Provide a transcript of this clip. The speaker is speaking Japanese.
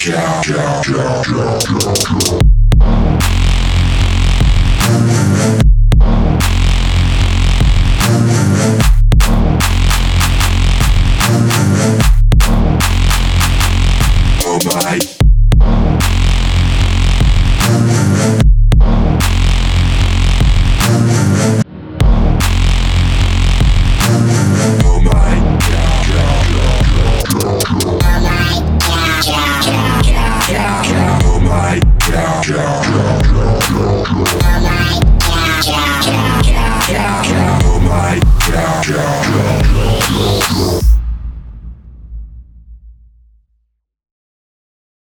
Oh Yeah.